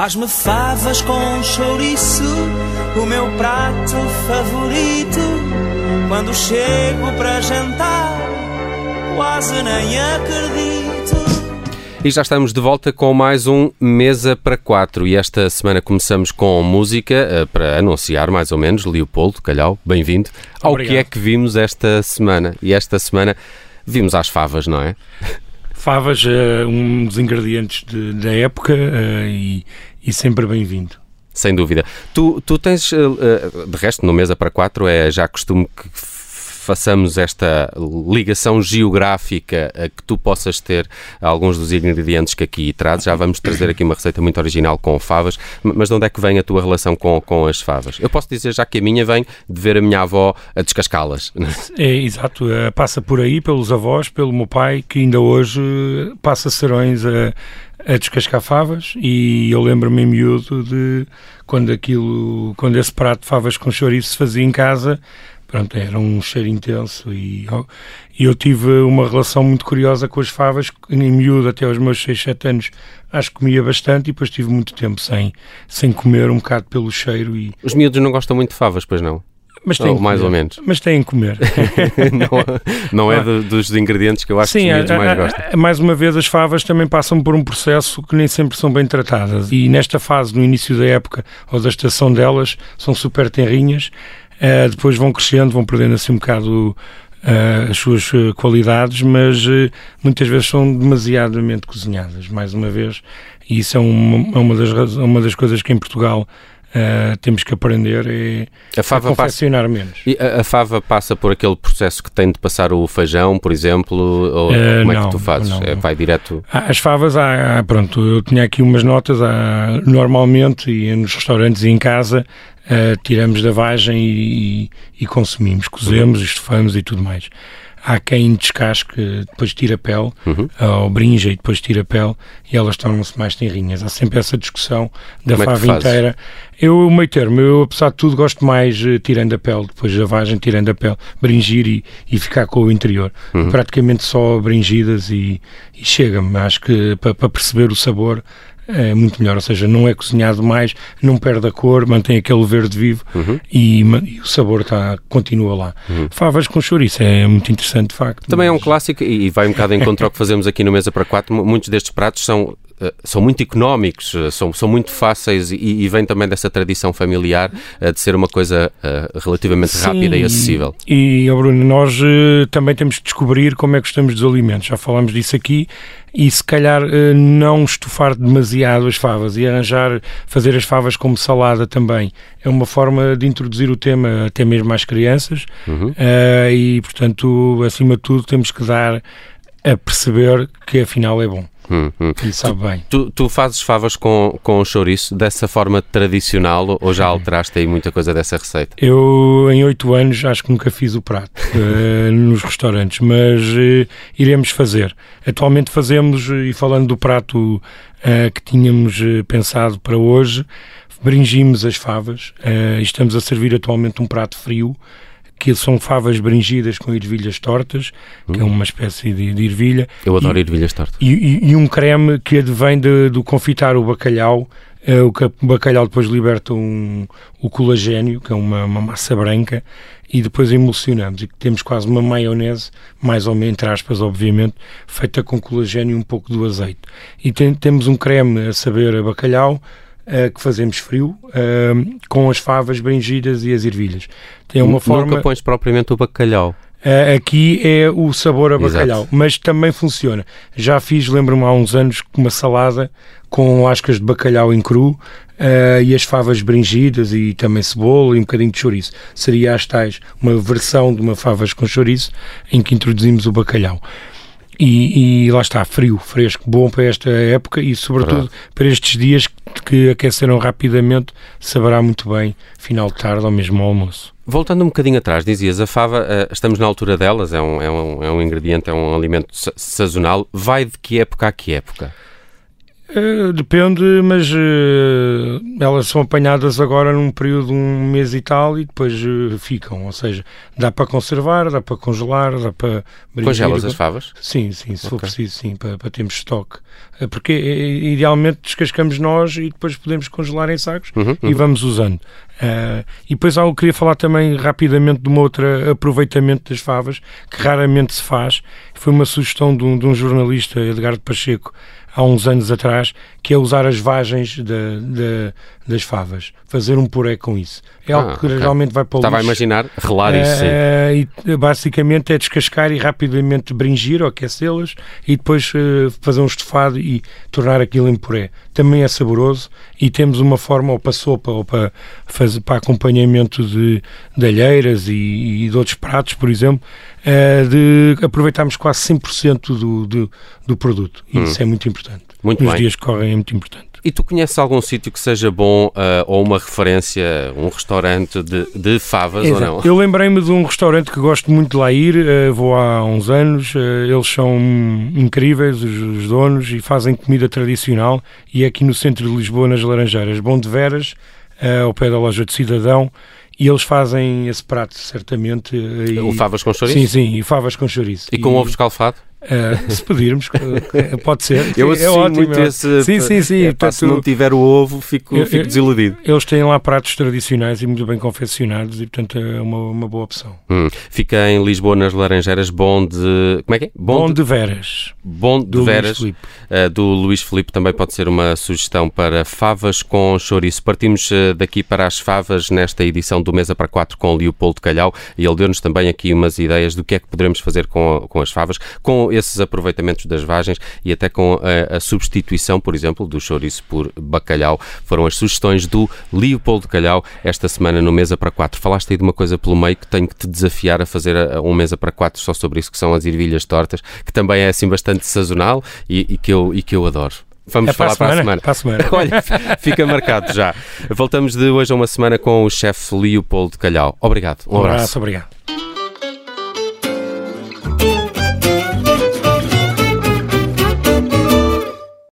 Faz-me favas com chouriço, o meu prato favorito. Quando chego para jantar, quase nem acredito. E já estamos de volta com mais um Mesa para Quatro. E esta semana começamos com música eh, para anunciar, mais ou menos, Leopoldo Calhau, bem-vindo. Ao que é que vimos esta semana? E esta semana vimos as favas, não é? Favas, uh, um dos ingredientes de, da época uh, e, e, sempre bem-vindo. Sem dúvida. Tu, tu tens, uh, de resto, no Mesa para Quatro, é já costume que façamos esta ligação geográfica que tu possas ter alguns dos ingredientes que aqui trazes. Já vamos trazer aqui uma receita muito original com favas, mas de onde é que vem a tua relação com, com as favas? Eu posso dizer já que a minha vem de ver a minha avó a descascá-las. É, exato, eh, passa por aí, pelos avós, pelo meu pai, que ainda hoje passa serões a a descascar favas e eu lembro-me em miúdo de quando aquilo, quando esse prato de favas com chouriço se fazia em casa, pronto, era um cheiro intenso e, e eu tive uma relação muito curiosa com as favas, em miúdo até aos meus 6, 7 anos acho que comia bastante e depois tive muito tempo sem, sem comer um bocado pelo cheiro e... Os miúdos não gostam muito de favas, pois não? Mas tem ou mais ou menos. Mas têm que comer. não, não é de, dos ingredientes que eu acho Sim, que os miúdos mais gostam. Mais uma vez, as favas também passam por um processo que nem sempre são bem tratadas. E nesta fase, no início da época ou da estação delas, são super tenrinhas. Uh, depois vão crescendo, vão perdendo assim um bocado uh, as suas eh, qualidades, mas muitas vezes são demasiadamente cozinhadas, mais uma vez. E isso é uma, é uma, das, uma das coisas que em Portugal Uh, temos que aprender é a, fava a confeccionar passa, menos. A, a, fava passa por aquele processo que tem de passar o feijão, por exemplo, ou uh, como não, é que tu fazes? Não, é, vai direto? As favas, há, pronto, eu tinha aqui umas notas, há, normalmente e nos restaurantes e em casa uh, tiramos da vagem e, e, consumimos, cozemos, estufamos e tudo mais. Há quem descasque, depois tira a pele, uhum. ou brinja e depois tira a pele, e elas tornam-se mais tenrinhas. Há sempre essa discussão da Como é fava é inteira. Eu, o meio termo, eu apesar de tudo gosto mais uh, tirando a pele, depois da vagem, tirando a pele, bringir e, e ficar com o interior. Uhum. Praticamente só bringidas e, e chega-me. Acho que para perceber o sabor é muito melhor, ou seja, não é cozinhado mais, não perde a cor, mantém aquele verde vivo uhum. e, e, o sabor tá, continua lá. Uhum. Favas com chouriço é muito interessante, de facto. Também mas... é um clássico e vai um bocado em contra ao que fazemos aqui no Mesa para Quatro. Muitos destes pratos são são muito económicos, eh, são, são muito fáceis e, e vem também dessa tradição familiar uh, de ser uma coisa relativamente Sim, rápida e acessível. E, oh Bruno, nós também temos que descobrir como é que gostamos dos alimentos. Já falámos disso aqui e se calhar não estufar demasiado as favas e arranjar, fazer as favas como salada também. É uma forma de introduzir o tema até mesmo às crianças uhum. e, portanto, acima de tudo, temos que dar a perceber que afinal é bom. Hum, hum. Sabe tu, bem. Tu, tu, fazes favas com, com chouriço dessa forma tradicional ou já alteraste aí muita coisa dessa receita? Eu, em oito anos, acho que nunca fiz o prato uh, nos restaurantes, mas uh, iremos fazer. Atualmente fazemos, eh, e falando do prato uh, que tínhamos pensado para hoje, bringimos as favas e estamos a servir atualmente um prato frio que são favas bringidas com ervilhas tortas, hum. que é hum. uma espécie de, de ervilha. Eu adoro e, ervilhas tortas. E, e, e, um creme que advém de, do confitar o bacalhau. É, o, o bacalhau depois liberta um, o colagênio, que é uma, uma massa branca, e depois emulsionamos. E temos quase uma maionese, mais ou menos, entre aspas, obviamente, feita com colagênio e um pouco do azeite. E tem, temos um creme a saber a bacalhau, uh, que fazemos frio, uh, com as favas bringidas e as ervilhas. Tem uma forma... Nunca pões propriamente o bacalhau. Uh, aqui é o sabor a bacalhau, Exato. mas também funciona. Já fiz, lembro-me há uns anos, uma salada com lascas de bacalhau em cru uh, e as favas bringidas e também cebola e um bocadinho de chouriço. Seria as tais, uma versão de uma favas com chouriço em que introduzimos o bacalhau. E, e, lá está, frio, fresco, bom para esta época e, sobretudo, Verdade. para estes dias que aqueceram rapidamente, saberá muito bem, final de tarde ou mesmo almoço. Voltando um bocadinho atrás, dizias, a fava, uh, estamos na altura delas, é um, é, um, é um ingrediente, é um alimento sazonal. Vai de que época a que época? Uh, depende, mas uh, elas são apanhadas agora num período de um mês e tal e depois uh, ficam. Ou seja, dá para conservar, dá para congelar, dá para. Congelas as favas? Sim, sim, se okay. for preciso, sim, para, para termos estoque. Porque idealmente descascamos nós e depois podemos congelar em sacos uhum, e uhum. vamos usando. e depois eu queria falar também rapidamente de um outro aproveitamento das favas que raramente se faz. Foi uma sugestão de um, de um jornalista, Edgardo Pacheco há uns anos atrás, que é usar as vagens de, de, das favas, fazer um puré com isso. É algo ah, que okay. realmente vai para o Estava lixo. a imaginar relar isso, sim. Eh, e basicamente é descascar e rapidamente bringir ou aquecê-las e depois uh, fazer um estofado e tornar aquilo em puré. Também é saboroso e temos uma forma ou para sopa ou para, fazer, para acompanhamento de, de alheiras e, e de outros pratos, por exemplo, uh, de aproveitarmos quase 100% do, do, do produto. E hum. isso é muito importante. Muito Nos bem. dias que correm é muito importante. E tu conheces algum sítio que seja bom uh, ou uma referência, um restaurante de, de favas Exato. ou não? Eu lembrei-me de um restaurante que gosto muito de lá ir, uh, vou há uns anos, uh, eles são incríveis, os, os, donos, e fazem comida tradicional, e é aqui no centro de Lisboa, nas Laranjeiras, Bom de Veras, ao pé da loja de Cidadão, e eles fazem esse prato, certamente. E, o favas com chouriço? Sim, sim, e favas com chouriço. E com e, ovo escalfado? Uh, se pedirmos, eh, pode ser. Eu é ótimo. muito esse. Sim, sim, sim. É, pá, se não tiver o ovo, fico, eu, fico desiludido. Eles têm lá pratos tradicionais e muito bem confeccionados e, portanto, é uma, uma boa opção. Hum. Fica em Lisboa, nas Laranjeiras, bom de. Como é que é? Bom, bom de, Veras. Bom de do Veras. Luís uh, do Luís Filipe também pode ser uma sugestão para favas com chouriço. Partimos uh, daqui para as favas nesta edição do Mesa para 4 com Leopoldo Calhau e ele deu-nos também aqui umas ideias do que é que poderemos fazer com, com as favas, com esses aproveitamentos das vagens e até com a, a substituição, por exemplo, do chouriço por bacalhau. Foram as sugestões do Leopoldo Calhau esta semana no Mesa para Quatro. Falaste aí de uma coisa pelo meio que tenho que te desafiar a fazer um Mesa para Quatro só sobre isso, que são as ervilhas tortas, que também é assim bastante sazonal e, e que, eu, e que eu adoro. Vamos é falar para a, semana. Para a semana. Olha, fica marcado já. Voltamos de hoje a uma semana com o chefe Leopoldo Calhau. Obrigado. Um, um abraço. abraço. Obrigado.